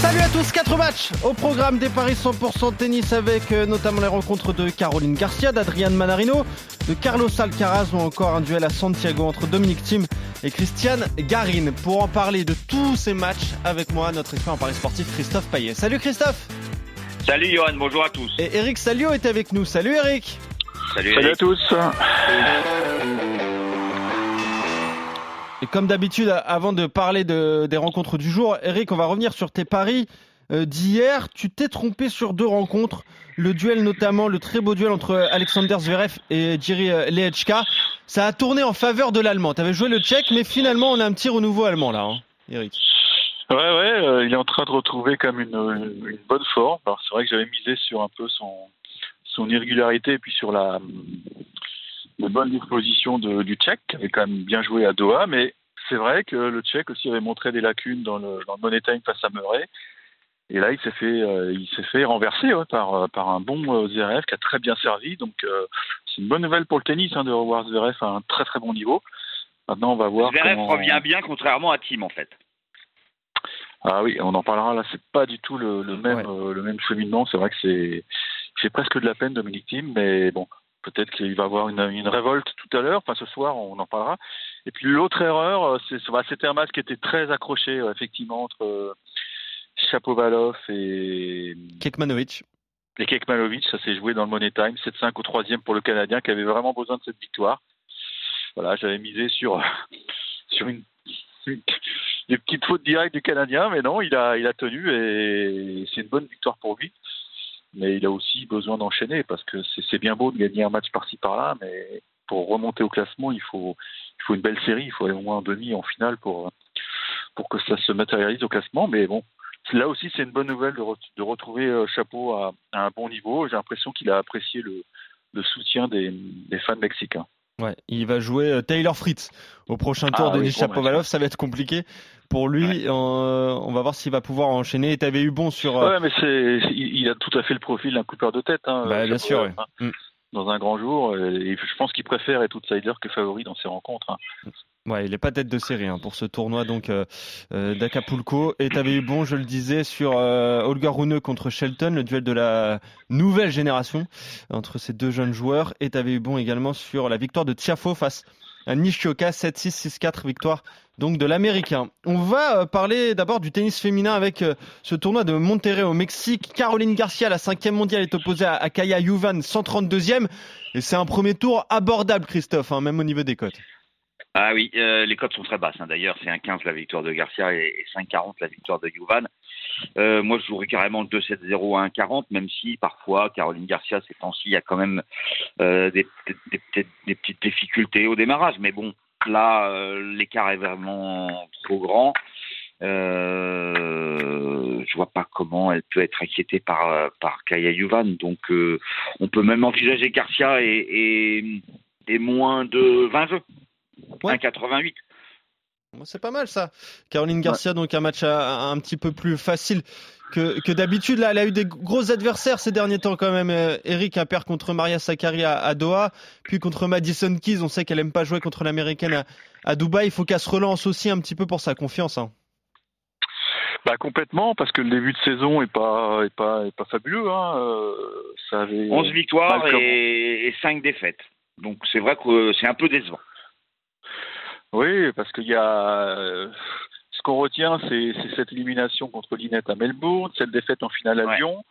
Salut à tous, 4 matchs au programme des paris 100% tennis avec euh, notamment les rencontres de Caroline Garcia, d'Adrian Manarino, de Carlos Alcaraz ou encore un duel à Santiago entre Dominique Thiem et Christiane Garin. Pour en parler de tous ces matchs avec moi, notre expert en paris sportif Christophe Payet. Salut Christophe Salut Johan, bonjour à tous. Et Eric Salio est avec nous. Salut Eric Salut, Salut à tous. Et comme d'habitude, avant de parler de- des rencontres du jour, Eric, on va revenir sur tes paris euh, d'hier. Tu t'es trompé sur deux rencontres. Le duel notamment, le très beau duel entre Alexander Zverev et Jiri euh, Lehechka. Ça a tourné en faveur de l'Allemand. Tu avais joué le Tchèque, mais finalement, on a un petit renouveau allemand là, hein, Eric. Ouais, ouais, euh, il est en train de retrouver comme une, bonne forme. C'est vrai que j'avais misé sur un peu son, son irrégularité et puis sur la, la bonne disposition de, du Tchèque, qui avait quand même bien joué à Doha, mais c'est vrai que le Tchèque aussi avait montré des lacunes dans le, dans le money time face à Murray. Et là, il s'est fait, euh, il s'est fait renverser ouais, par, euh, par un bon euh, Zverev qui a très bien servi. Donc, euh, c'est une bonne nouvelle pour le tennis hein, de revoir Zverev à un très très bon niveau. Maintenant, on va voir. Zverev comment... revient bien contrairement à Tim en fait. Ah oui, on en parlera là. C'est pas du tout le, le même Ouais. euh, le même cheminement. C'est vrai que c'est il fait presque de la peine Dominique Thiem, mais bon, peut-être qu'il va avoir une, une révolte tout à l'heure. Enfin, ce soir, on en parlera. Et puis l'autre erreur, euh, c'est bah, c'était un match qui était très accroché euh, effectivement entre euh, Chapovalov et Kekmanovic. et Kekmanovic. Ça s'est joué dans le Money Time, 7-5 au troisième pour le Canadien qui avait vraiment besoin de cette victoire. Voilà, j'avais misé sur sur une, une- des petites fautes directes du Canadien, mais non, il a il a tenu et c'est une bonne victoire pour lui. Mais il a aussi besoin d'enchaîner parce que c'est bien beau de gagner un match par-ci par-là, mais pour remonter au classement, il faut une belle série, il faut aller au moins en demi, en finale pour que ça se matérialise au classement. Mais bon, là aussi, c'est une bonne nouvelle de, re- de retrouver euh, Chapeau à, un bon niveau. J'ai l'impression qu'il a apprécié le, soutien des fans mexicains. Ouais, il va jouer euh, Taylor Fritz au prochain tour Ah de oui. Chapovalov. Ça va être compliqué pour lui. Euh, on va voir s'il va pouvoir enchaîner. Et t'avais eu bon sur. euh, Ouais, mais c'est, il a tout à fait le profil d'un coupeur de tête. Hein, Bah, bien sûr, ouais. hein, Mm. Dans un grand jour, euh, et je pense qu'il préfère être outsider que favori dans ses rencontres. hein. Ouais, il est pas tête de série hein, pour ce tournoi donc euh, euh, d'Acapulco. Et t'avais eu bon, je le disais, sur euh, Holger contre Shelton, le duel de la nouvelle génération entre ces deux jeunes joueurs. Et t'avais eu bon également sur la victoire de Tiafo face Nishioka, 7-6, 6-4, victoire donc de l'Américain. On va euh, parler d'abord du tennis féminin avec euh, ce tournoi de Monterrey au Mexique. Caroline Garcia, la cinquième mondiale, est opposée à, Kaya Juvan, 132e. Et c'est un premier tour abordable, Christophe, hein, même au niveau des cotes. Ah oui, euh, les cotes sont très basses. hein. D'ailleurs, c'est un 15 la victoire de Garcia et, et 5,40 la victoire de Juvan. Euh, moi, je jouerais carrément le 2-7-0 à 1,40, même si parfois Caroline Garcia ces temps-ci, il y a quand même euh, des, des, des- des petites difficultés au démarrage. Mais bon, là, euh, l'écart est vraiment trop grand. Euh, je vois pas comment elle peut être inquiétée par par Kaya Juvan. Donc, euh, on peut même envisager Garcia et, et, et moins de 20 jeux. Ouais. 1,88. C'est pas mal ça. Caroline Garcia, donc un match à- à- un petit peu plus facile que, que d'habitude. Là, elle a eu des gros adversaires ces derniers temps quand même. Euh, Eric a perd contre Maria Sakkari à, à Doha, puis contre Madison Keys. On sait qu'elle aime pas jouer contre l'américaine à, à Dubaï. Il faut qu'elle se relance aussi un petit peu pour sa confiance. hein. Bah complètement, parce que le début de saison est pas est pas est pas fabuleux. Hein. euh, ça avait 11 victoires mal commencé. et, et 5 défaites. Donc c'est vrai que c'est un peu décevant. Oui, parce qu'il y a euh, ce qu'on retient, c'est c'est cette élimination contre Linette à Melbourne, cette défaite en finale à Ouais. Lyon.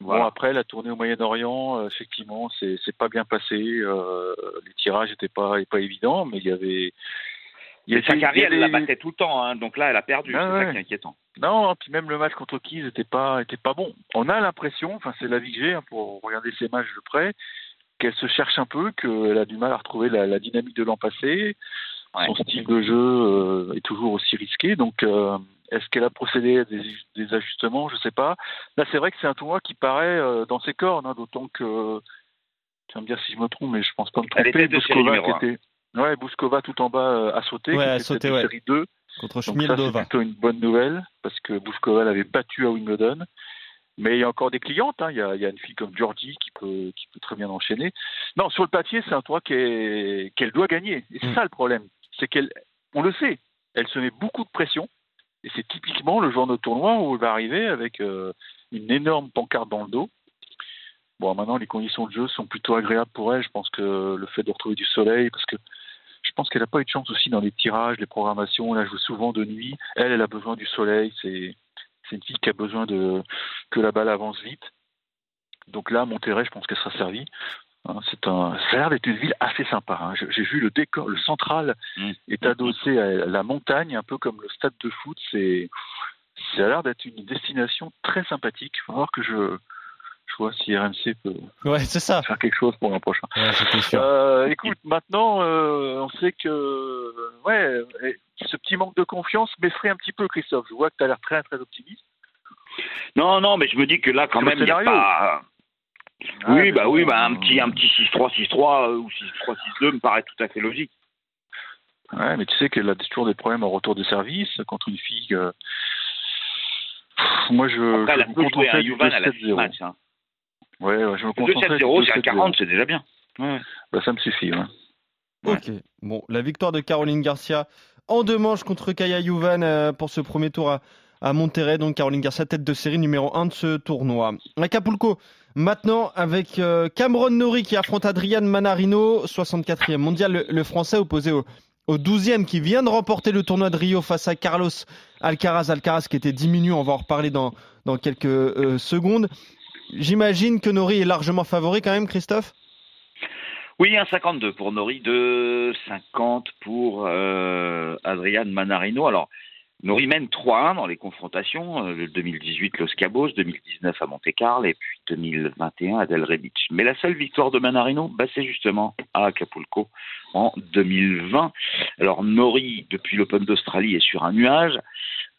Voilà. Bon après la tournée au Moyen-Orient, euh, effectivement, c'est c'est pas bien passé. euh, les tirages étaient pas pas évidents, mais il y avait il y avait- elle la battait tout le temps. hein. Donc là, elle a perdu. Ah c'est ouais. ça qui est inquiétant. Non, puis même le match contre Keys était pas était pas bon. On a l'impression, enfin c'est la vie que j'ai hein, pour regarder ces matchs de près, qu'elle se cherche un peu, qu'elle a du mal à retrouver la, la dynamique de l'an passé. Ouais. Son style de jeu euh, est toujours aussi risqué. Donc euh, est-ce qu'elle a procédé à des, des ajustements? Je sais pas. Là c'est vrai que c'est un tournoi qui paraît euh, dans ses cordes, hein, d'autant que tu vas me dire si je me trompe, mais je pense pas me Elle tromper. était de qui était Ouais, Bouskova tout en bas euh, a sauté, Ouais, qui a était sauté, peut-être de ouais. série 2. contre Donc ça, c'est Schmildova. plutôt une bonne nouvelle, parce que Bouskova l'avait battu à Wimbledon. Mais il y a encore des clientes. hein. Il, y a, il y a une fille comme Georgie qui peut, qui peut très bien enchaîner. Non, sur le papier, c'est un tournoi qu'elle qu'elle doit gagner. Et c'est Mm. ça le problème. C'est qu'elle, on le sait, elle se met beaucoup de pression. Et c'est typiquement le genre de tournoi où elle va arriver avec euh, une énorme pancarte dans le dos. Bon, maintenant, les conditions de jeu sont plutôt agréables pour elle. Je pense que le fait de retrouver du soleil, parce que je pense qu'elle n'a pas eu de chance aussi dans les tirages, les programmations. Elle a joué souvent de nuit. Elle, elle a besoin du soleil. C'est une fille qui a besoin que la balle avance vite. Donc là, Monterrey, je pense qu'elle sera servie. Hein, C'est un, ça a l'air d'être une ville assez sympa. hein. J'ai vu le décor, le central Mm. est adossé à la montagne, un peu comme le stade de foot. C'est, ça a l'air d'être une destination très sympathique. Il faut voir que je, je vois si RMC peut Ouais, c'est ça. faire quelque chose pour l'an prochain. Ouais, c'était sûr. Euh, écoute, maintenant, euh, on sait que ouais, ce petit manque de confiance m'effraie un petit peu, Christophe. Je vois que tu as l'air très très optimiste. Non, non, mais je me dis que là, quand même, il n'y a pas. Ah, oui, bah oui, bah un petit, un petit 6-3, 6-3 euh, ou 6-3, 6-2 me paraît tout à fait logique. Ouais, mais tu sais qu'elle a toujours des problèmes en retour de service contre une fille. euh, pff, Moi, je, Après, je elle me a joué à du Yuvan à la fin 2-7-0. match. Hein. Ouais, ouais, je me du 2-7-0, c'est à 2-7-0. 40, c'est déjà bien. Ouais. Bah, ça me suffit. Ouais. Ok. Bon, la victoire de Caroline Garcia en deux manches contre Kaya Juvan euh, pour ce premier tour à, à Monterrey. Donc Caroline Garcia, tête de série numéro 1 de ce tournoi. Acapulco, maintenant avec euh, Cameron Nori qui affronte Adrian Manarino, 64e mondial, le, français opposé au, au 12e qui vient de remporter le tournoi de Rio face à Carlos Alcaraz. Alcaraz qui était diminué, on va en reparler dans, dans quelques euh, secondes. J'imagine que Nori est largement favori quand même, Christophe? Oui, 1,52 pour Nori, 2,50 pour euh, Adrian Manarino. Alors, Nori mène 3-1 dans les confrontations, euh, le 2018 Los Cabos, 2019 à Monte-Carlo et puis 2021 à Delray Beach. Mais la seule victoire de Manarino, bah, c'est justement à Acapulco en 2020. Alors Nori, depuis l'Open d'Australie, est sur un nuage.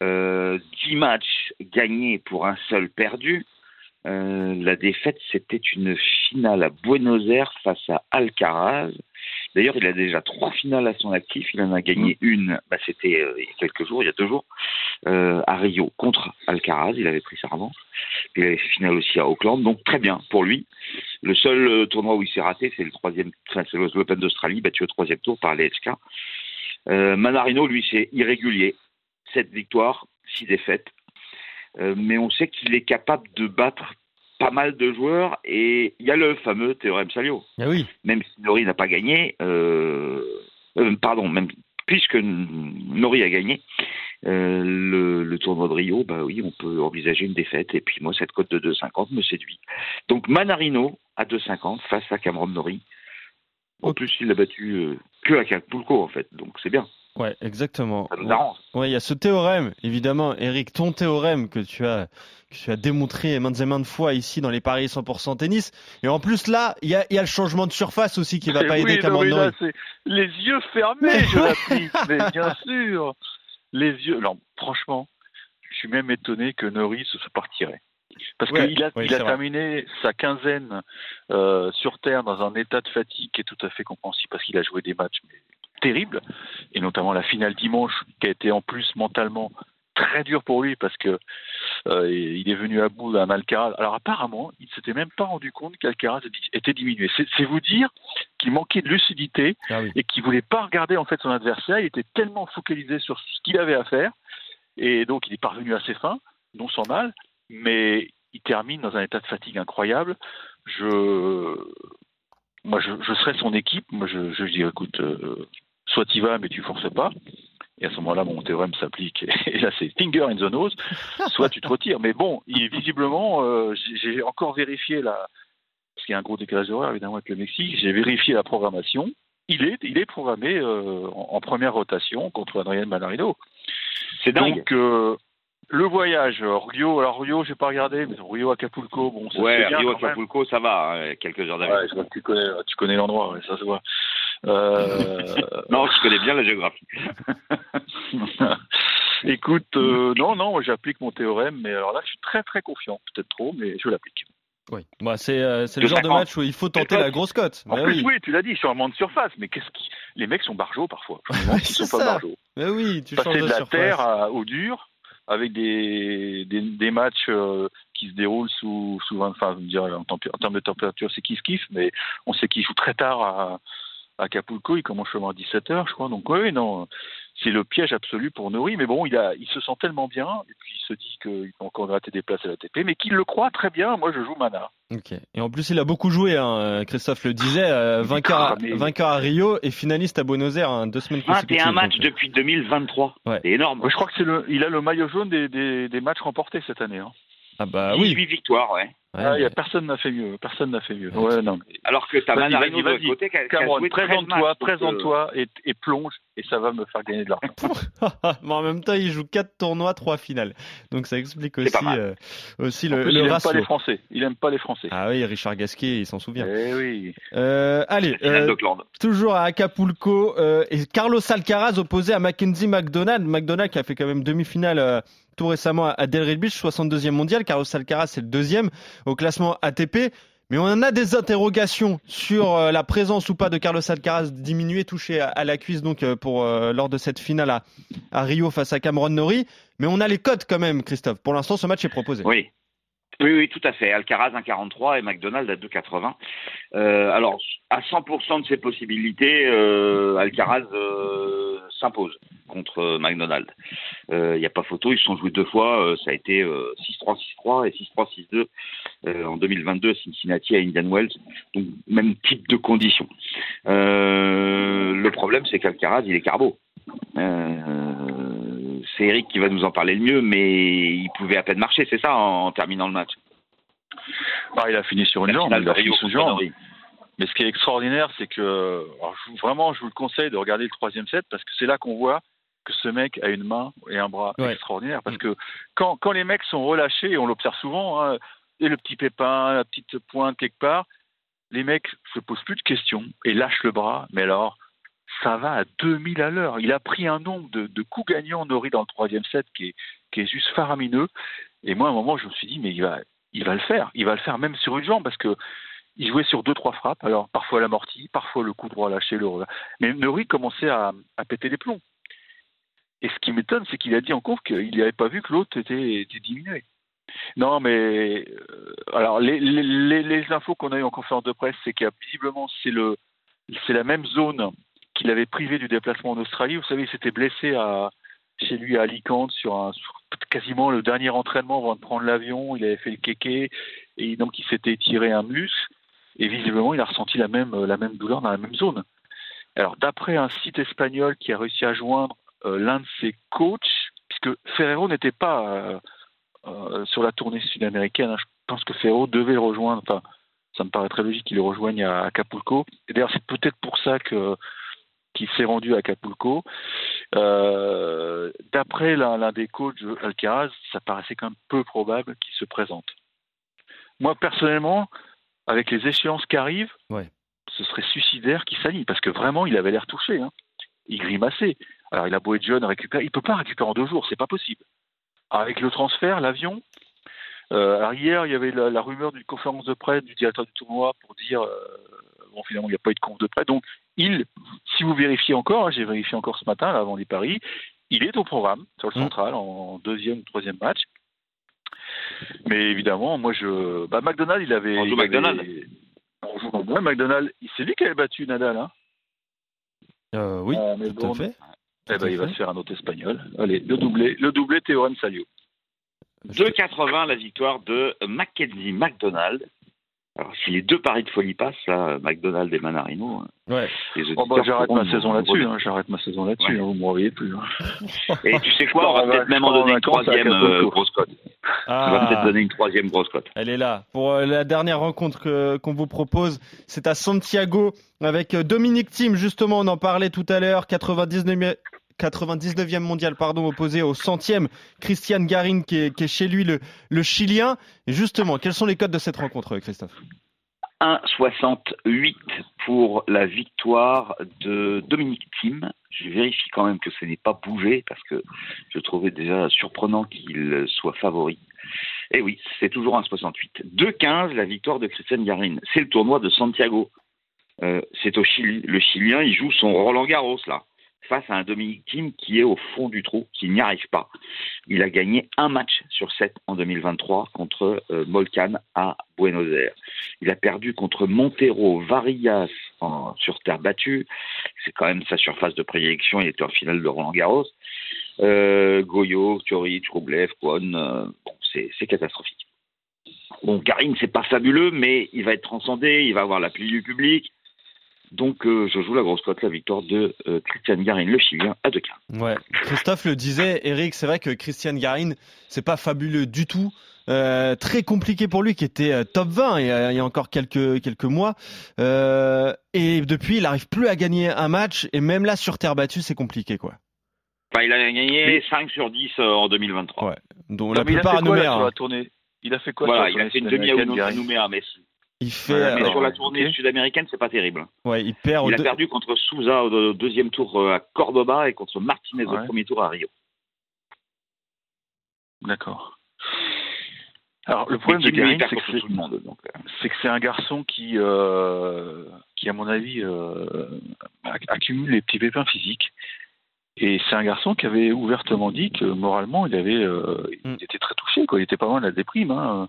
Euh, 10 matchs gagnés pour un seul perdu. Euh, la défaite, c'était une finale à Buenos Aires face à Alcaraz. D'ailleurs, il a déjà trois finales à son actif. Il en a gagné une, bah, c'était euh, il y a quelques jours, il y a deux jours, euh, à Rio contre Alcaraz. Il avait pris sa revanche. Il avait fait finale aussi à Auckland, donc très bien pour lui. Le seul euh, tournoi où il s'est raté, c'est le troisième, enfin, c'est l'Open d'Australie, battu au troisième tour par les HK. Euh, Manarino, lui, c'est irrégulier. Sept victoires, six défaites. Euh, mais on sait qu'il est capable de battre pas mal de joueurs et il y a le fameux théorème Salio. Ah oui. Même si Nori n'a pas gagné, euh, euh, pardon, même puisque Nori a gagné euh, le, le tournoi de Rio, bah oui, on peut envisager une défaite. Et puis moi, cette cote de 2,50 me séduit. Donc Manarino à 2,50 face à Cameron Nori. En plus, il l'a battu euh, que à Acapulco en fait, donc c'est bien. Ouais, exactement. Ça nous arrange. Ouais, il y a ce théorème, évidemment, Eric, ton théorème que tu as, que tu as démontré maintes et maintes fois ici dans les paris 100% tennis. Et en plus, là, il y a, il y a le changement de surface aussi qui va pas Eh aider oui, Cameron les yeux fermés, je l'applique, mais bien sûr. Les yeux. Non, franchement, je suis même étonné que Norris se retiré. Parce Ouais, qu'il a, oui, il a c'est vrai. terminé sa quinzaine euh, sur Terre dans un état de fatigue qui est tout à fait compréhensible parce qu'il a joué des matchs mais, terribles, et notamment la finale dimanche qui a été en plus mentalement très dur pour lui parce que euh, il est venu à bout d'un Alcaraz. Alors apparemment, il ne s'était même pas rendu compte qu'Alcaraz était diminué. C'est c'est vous dire qu'il manquait de lucidité Ah oui. et qu'il voulait pas regarder en fait son adversaire. Il était tellement focalisé sur ce qu'il avait à faire et donc il est parvenu à ses fins, non sans mal, mais il termine dans un état de fatigue incroyable. Je, moi, je, je serais son équipe. Moi, je, je dis, écoute, euh, soit tu vas, mais tu forces pas. Et à ce moment-là, mon théorème s'applique. Et là, c'est finger in the nose. Soit tu te retires. Mais bon, il, visiblement, euh, j'ai encore vérifié la, parce qu'il y a un gros décalage horaire évidemment avec le Mexique. J'ai vérifié la programmation. Il est, il est programmé euh, en, en première rotation contre Adrien Manarino. C'est dingue. Donc euh, le voyage, euh, Rio, alors Rio, j'ai pas regardé, mais Rio Acapulco, bon, ça ouais, c'est bien Rio quand même. Acapulco, ça va, hein, quelques heures d'avion. Ouais, tu connais, tu connais l'endroit, ouais, ça se voit. Euh, Non, je connais bien la géographie. Écoute, euh, non, non, j'applique mon théorème, mais alors là, je suis très très confiant, peut-être trop, mais je l'applique. Oui, bah, c'est euh, c'est le De genre de 50. match où il faut tenter la grosse cote. En Bah plus, oui. oui, tu l'as dit, sur un monde de surface, mais qu'est-ce qui... les mecs sont barjots parfois. Ils sont pas barjots. Bah oui, tu Passer de la surface. terre à- au dur, avec des, des, matchs euh, qui se déroulent sous, sous 20, enfin, je veux dire, en, en termes de température, c'est kiff-kiff, mais on sait qu'ils jouent très tard à, à Acapulco, ils commencent seulement à 17h, je crois. Donc, oui, non, c'est le piège absolu pour Nori, mais bon, il, a, il se sent tellement bien, et puis il se dit qu'il peut encore gratter des places à la TP, mais qu'il le croit très bien. Moi, je joue Mana. Ok. Et en plus, il a beaucoup joué. Hein. Christophe le disait, euh, vainqueur, à, cramé. vainqueur à Rio et finaliste à Buenos Aires, hein, deux semaines consécutives. 21 matchs donc, euh, depuis 2023. Ouais. C'est énorme. Je crois que c'est le, il a le maillot jaune des, des, des matchs remportés cette année. Hein. Ah bah 18 oui. victoires, ouais. Ouais, Ah, il y a personne n'a fait mieux. Personne n'a fait mieux. Ouais. Ouais, non. Alors que t'as Manarino de côté Cameron, joué 13 présente-toi, présente-toi et, et plonge, et ça va me faire gagner de l'argent. mais en même temps, il joue quatre tournois, trois finales. Donc ça explique aussi, euh, aussi le, plus, le il aime ratio. pas les Français. Il aime pas les Français. Ah oui, Richard Gasquet, il s'en souvient. Eh oui. Euh, allez, euh, toujours à Acapulco euh, et Carlos Alcaraz opposé à Mackenzie McDonald. McDonald qui a fait quand même demi-finale euh, tout récemment à Delray Beach, 62e mondial. Carlos Alcaraz c'est le deuxième au classement ATP. Mais on a des interrogations sur euh, la présence ou pas de Carlos Alcaraz diminué, touché à, la cuisse donc euh, pour euh, lors de cette finale à, Rio face à Cameron Norrie. Mais on a les cotes quand même, Christophe. Pour l'instant, ce match est proposé. Oui. Oui, oui, tout à fait. Alcaraz 1,43 et McDonald à 2,80. Euh, alors, à 100% de ses possibilités, euh, Alcaraz euh, s'impose contre euh, McDonald. Il n'y a pas photo, ils se sont joués deux fois. euh, ça a été euh, 6-3, 6-3 et 6-3, 6-2 euh, en 2022 à Cincinnati à Indian Wells. Donc, même type de conditions. Euh, le problème, c'est qu'Alcaraz, il est carbo. C'est Eric qui va nous en parler le mieux, mais il pouvait à peine marcher, c'est ça, en, en terminant le match. Bah, il a fini sur une jambe. finale Il a fini sur une jambe. Mais ce qui est extraordinaire, c'est que alors, vraiment, je vous le conseille de regarder le troisième set parce que c'est là qu'on voit que ce mec a une main et un bras Ouais. extraordinaires. Parce que quand, quand les mecs sont relâchés, et on l'observe souvent, hein, et le petit pépin, la petite pointe quelque part, les mecs se posent plus de questions et lâchent le bras. Mais alors, ça va à 2000 à l'heure. Il a pris un nombre de, coups gagnants Nori dans le troisième set qui est, juste faramineux. Et moi, à un moment, je me suis dit, mais il va, le faire. Il va le faire même sur une jambe parce que il jouait sur deux, trois frappes. Alors, parfois l'amorti, parfois le coup droit lâché, le. Mais Nori commençait à, péter les plombs. Et ce qui m'étonne, c'est qu'il a dit en conf qu'il n'avait pas vu que l'autre était, diminué. Non, mais euh, alors les, infos qu'on a eues en conférence de presse, c'est qu'il visiblement c'est le c'est la même zone qu'il avait privé du déplacement en Australie. Vous savez, il s'était blessé à chez lui à Alicante sur, un, quasiment le dernier entraînement avant de prendre l'avion. Il avait fait le kéké et donc il s'était tiré un muscle et visiblement il a ressenti la même la même douleur dans la même zone. Alors d'après un site espagnol qui a réussi à joindre euh, l'un de ses coachs, puisque Ferrero n'était pas euh, euh, sur la tournée sud-américaine. hein. Je pense que Ferrero devait le rejoindre. Enfin, ça me paraît très logique qu'il le rejoigne à Acapulco. Et d'ailleurs, c'est peut-être pour ça que qu'il s'est rendu à Acapulco. Euh, D'après l'un des coachs Alcaraz, ça paraissait quand même peu probable qu'il se présente. Moi, personnellement, avec les échéances qui arrivent, Ouais. ce serait suicidaire qu'il s'aligne, parce que vraiment, il avait l'air touché. hein. Il grimaçait. Alors, il a beau être jeune, récupérer, il peut pas récupérer en deux jours, c'est pas possible. Avec le transfert, l'avion. euh, alors hier, il y avait la, la rumeur d'une conférence de presse du directeur du tournoi pour dire euh, bon finalement il n'y a pas eu de conf de presse. Donc il, si vous vérifiez encore, hein, j'ai vérifié encore ce matin là, avant les paris, il est au programme sur le Mm. central en deuxième ou troisième match. Mais évidemment, moi je, bah McDonald, il avait. On joue il avait- McDonald. On joue McDonald. McDonald, c'est lui qui avait battu Nadal, hein. Euh, oui, Euh, tout à fait. Eh ben, à il va fait. se faire un autre espagnol. Allez, le doublé, le doublé Théorème Salio. 2,80 la victoire de Mackenzie McDonald. Alors, si les deux paris de folie passent, là, McDonald et Manarino, euh, Ouais. Oh, bah, auditeurs j'arrête ma saison là-dessus, hein, j'arrête ma saison là-dessus, Ouais. hein, vous me réveillez plus. hein. Et tu sais quoi, on va peut-être même en vacances donner une troisième euh, grosse cote. On va peut-être Ah, donner une troisième grosse cote. elle est là. Pour euh, la dernière rencontre que- qu'on vous propose, c'est à Santiago avec euh, Dominique Thiem. Justement, on en parlait tout à l'heure. 99e, 99e mondial, pardon, opposé au centième Christian Garin qui est, chez lui le, Chilien. Justement, quels sont les codes de cette rencontre, Christophe? 1,68 pour la victoire de Dominique Thiem. Je vérifie quand même que ce n'est pas bougé parce que je trouvais déjà surprenant qu'il soit favori. Et oui, c'est toujours un 68. 2-15, la victoire de Christian Garin. C'est le tournoi de Santiago. Euh, c'est au Chili. Le Chilien, il joue son Roland Garros, là, face à un Dominique Thiem qui est au fond du trou, qui n'y arrive pas. Il a gagné un match sur sept en 2023 contre euh, Molcan à Buenos Aires. Il a perdu contre Montero Varillas sur terre battue. C'est quand même sa surface de prédilection. Il était en finale de Roland Garros. Euh, Goyo, Turic, Rublev, Kwon, euh, c'est catastrophique. Bon, Karim, c'est pas fabuleux, mais il va être transcendé, il va avoir l'appui du public. Donc, euh, je joue la grosse cote, la victoire de euh, Christian Garin, le Chilien, à 2-15. Ouais, Christophe le disait, Eric, c'est vrai que Christian Garin, c'est pas fabuleux du tout. Euh, très compliqué pour lui qui était euh, top 20 il y a, il y a encore quelques quelques mois Euh, et depuis il arrive plus à gagner un match et même là sur terre battue c'est compliqué quoi. Enfin, il a gagné 5 sur 10 euh, en 2023. Ouais. Donc la mais il a plupart à fait quoi, là, Nouméa, sur la tournée? Il a fait quoi voilà, sur il a fait une demi à Nouméa, mais, Il fait Ouais, mais alors, sur la tournée sud-américaine, c'est pas terrible. ouais, il perd Il a deux- perdu contre Souza au deuxième tour euh, à Cordoba et contre Martinez au premier tour à Rio. D'accord. Alors, le problème de Garin, il c'est que c'est euh, c'est que c'est un garçon qui, euh, qui à mon avis, euh, acc- accumule les petits pépins physiques. Et c'est un garçon qui avait ouvertement dit que moralement, il avait, euh, Mm. il était très touché, quoi. Il était pas loin de la déprime. Hein.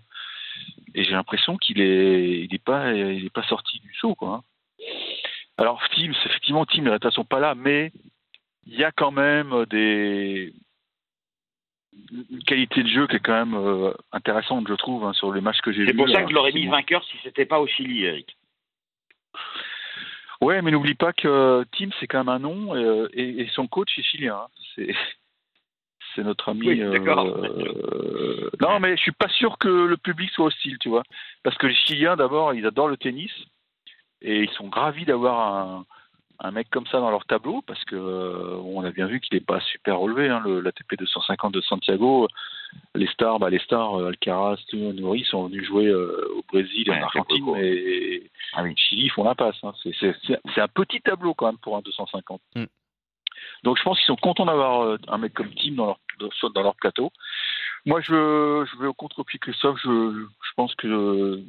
Et j'ai l'impression qu'il est, il est pas, il est pas sorti du saut, quoi. hein. Alors, c'est effectivement, Tim et Reta sont pas là, mais il y a quand même des une qualité de jeu qui est quand même euh, intéressante, je trouve, hein, sur les matchs que j'ai vus. C'est pour ça que je l'aurais mis vainqueur si c'était pas au Chili, Eric. Ouais, mais n'oublie pas que euh, Tim, c'est quand même un nom euh, et, et son coach est chilien. hein. C'est notre ami. Oui, d'accord. euh, non, mais je suis pas sûr que le public soit hostile, tu vois, parce que les Chiliens, d'abord, ils adorent le tennis et ils sont gravis d'avoir un, un mec comme ça dans leur tableau, parce que euh, on a bien vu qu'il n'est pas super relevé. Hein, le, l'ATP 250 de Santiago, les stars, bah, les stars, euh, Alcaraz, Nouri sont venus jouer euh, au Brésil et Ouais, en Argentine, mais Ah oui. Chili ils font la passe. Hein. C'est, un petit tableau quand même pour un 250. Mm. Donc je pense qu'ils sont contents d'avoir euh, un mec comme Tim dans leur, dans- leur plateau. Moi je, je vais au contre-pied Christophe. Je, je pense que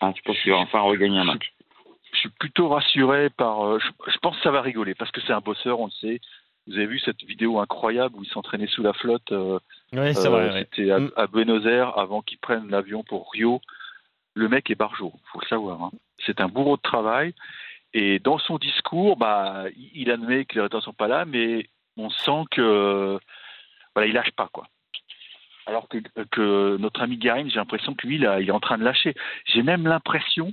Ah, tu penses qu'il va enfin regagner un match je suis plutôt rassuré par. euh, Je, je pense que ça va rigoler parce que c'est un bosseur, on le sait. Vous avez vu cette vidéo incroyable où il s'entraînait sous la flotte. euh, Ouais, c'est euh, vrai. ouais. C'était à, Mm. à Buenos Aires avant qu'il prenne l'avion pour Rio. Le mec est barjot, faut le savoir. hein. C'est un bourreau de travail. Et dans son discours, bah, il- admet que les résultats sont pas là, mais on sent que voilà, il lâche pas quoi. Alors que, notre ami Garin, j'ai l'impression que lui, il est en train de lâcher. J'ai même l'impression,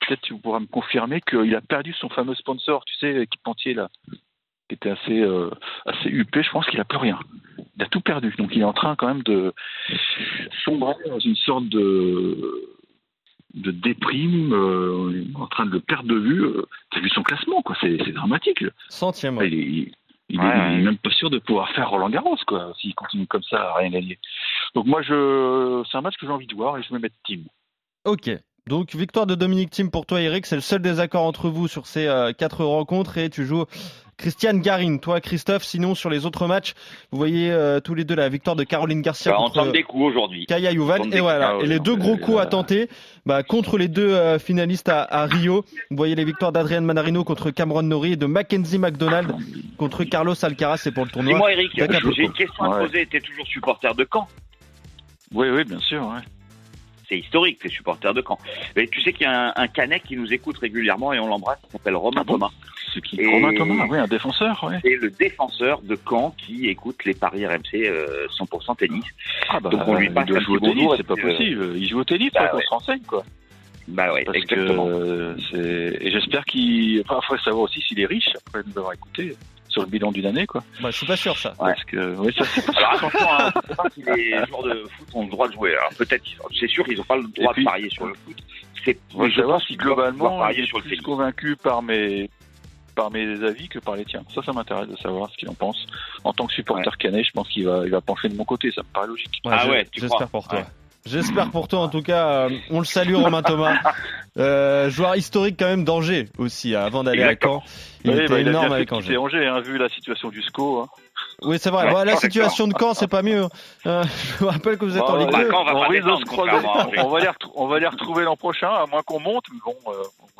peut-être tu pourras me confirmer, qu'il a perdu son fameux sponsor, tu sais, équipementier là, qui était assez euh, assez huppé. Je pense qu'il a plus rien. Il a tout perdu. Donc il est en train quand même de sombrer dans une sorte de de déprime, euh, en train de le perdre de vue. Euh, T'as vu son classement, quoi C'est dramatique. Centième. Il, ouais. est, il, il Ouais, est- ouais. il est même pas sûr de pouvoir faire Roland Garros, quoi, s'il continue comme ça à rien gagner. Donc moi, je, c'est un match que j'ai envie de voir et je vais mettre Team. Ok. Donc victoire de Dominique Thiem pour toi Eric, c'est le seul désaccord entre vous sur ces euh, quatre rencontres et tu joues Christiane Garin. Toi Christophe, sinon sur les autres matchs, vous voyez euh, tous les deux la victoire de Caroline Garcia va contre entendre des coups aujourd'hui. Kaya Entendre et voilà. Ah et les non, deux gros coups à tenter bah, contre les deux euh, finalistes à, à Rio. Vous voyez les victoires d'Adrian Manarino contre Cameron Norrie et de Mackenzie McDonald contre Carlos Alcaraz. C'est pour le tournoi. Dis-moi, Eric, D'accord. j'ai une question à te Ouais. poser. T'es toujours supporter de Caen? Oui, oui, bien sûr. Ouais. C'est historique, t'es supporter de Caen. Mais tu sais qu'il y a un, un Canet qui nous écoute régulièrement et on l'embrasse, qui s'appelle Romain Ah bon Thomas. Ce qui Et- Romain Thomas, oui, un défenseur, ouais. C'est le défenseur de Caen qui écoute les paris RMC euh, 100% tennis. Ah bah, Donc on lui il passe doit un jouer au tennis, c'est pas et euh, possible. Il joue au tennis, bah qu'on ouais. se renseigne, quoi. Bah ouais, Parce exactement. que euh, c'est... Et j'espère qu'il... Enfin, faudrait savoir aussi s'il est riche, après nous avoir écouté, sur le bilan d'une année, quoi. Bah, je suis pas sûr ça. Ouais. Parce que, oui, ça c'est pas Alors attention, hein, je sais pas si les joueurs de foot ont le droit de jouer. Alors peut-être, c'est sûr qu'ils n'ont pas le droit puis- de parier sur le foot. C'est, On je savoir si globalement parier est sur le plus convaincu par mes par mes avis que par les tiens. Ça, ça m'intéresse de savoir ce qu'il en pense. En tant que supporter canet, je pense qu'il va, il va pencher de mon côté. Ça me paraît logique. Ouais, Ah je- ouais, tu J'espère crois pour toi. J'espère pour toi en tout cas. euh, on le salue Romain Thomas, Euh, joueur historique quand même d'Angers aussi. euh, avant d'aller à. Caen, il Oui, était bah, il a énorme bien avec Angers. Angers, hein, vu la situation du SCO. Hein. Oui, c'est vrai. Ouais, Bon, la situation de Caen, c'est pas mieux. Euh, je vous rappelle que vous êtes Bah, en Ligue bah, 2. Caen va on pas risque de descendre, se croiser. contrairement à Angers. On va les retrou- on va les retrouver l'an prochain, à moins qu'on monte. Mais bon, euh,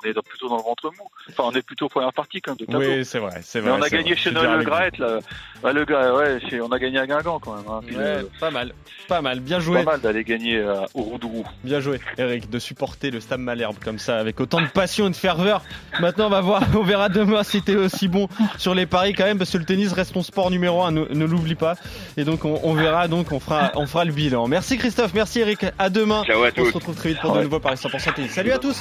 on est plutôt dans le ventre mou. Enfin, on est plutôt première partie quand même de tableau. Oui, c'est vrai, c'est Mais vrai. on a gagné vrai. chez Noël Le. Graët, là. Le ouais, on a gagné à Guingamp quand même. hein. Puis, Ouais, euh, pas mal, pas mal, bien joué, pas mal d'aller gagner euh, au Roudourou. bien joué, Eric, de supporter le Stade Malherbe comme ça, avec autant de passion et de ferveur. Maintenant, on va voir, on verra demain si t'es aussi bon sur les paris quand même, parce que le tennis reste ton sport numéro un, ne, ne l'oublie pas. Et donc, on, on verra, donc, on fera, on fera le bilan. Merci Christophe, merci Eric, à demain. Ciao à On se retrouve très vite pour de nouveaux paris 100% tennis. Salut à tous.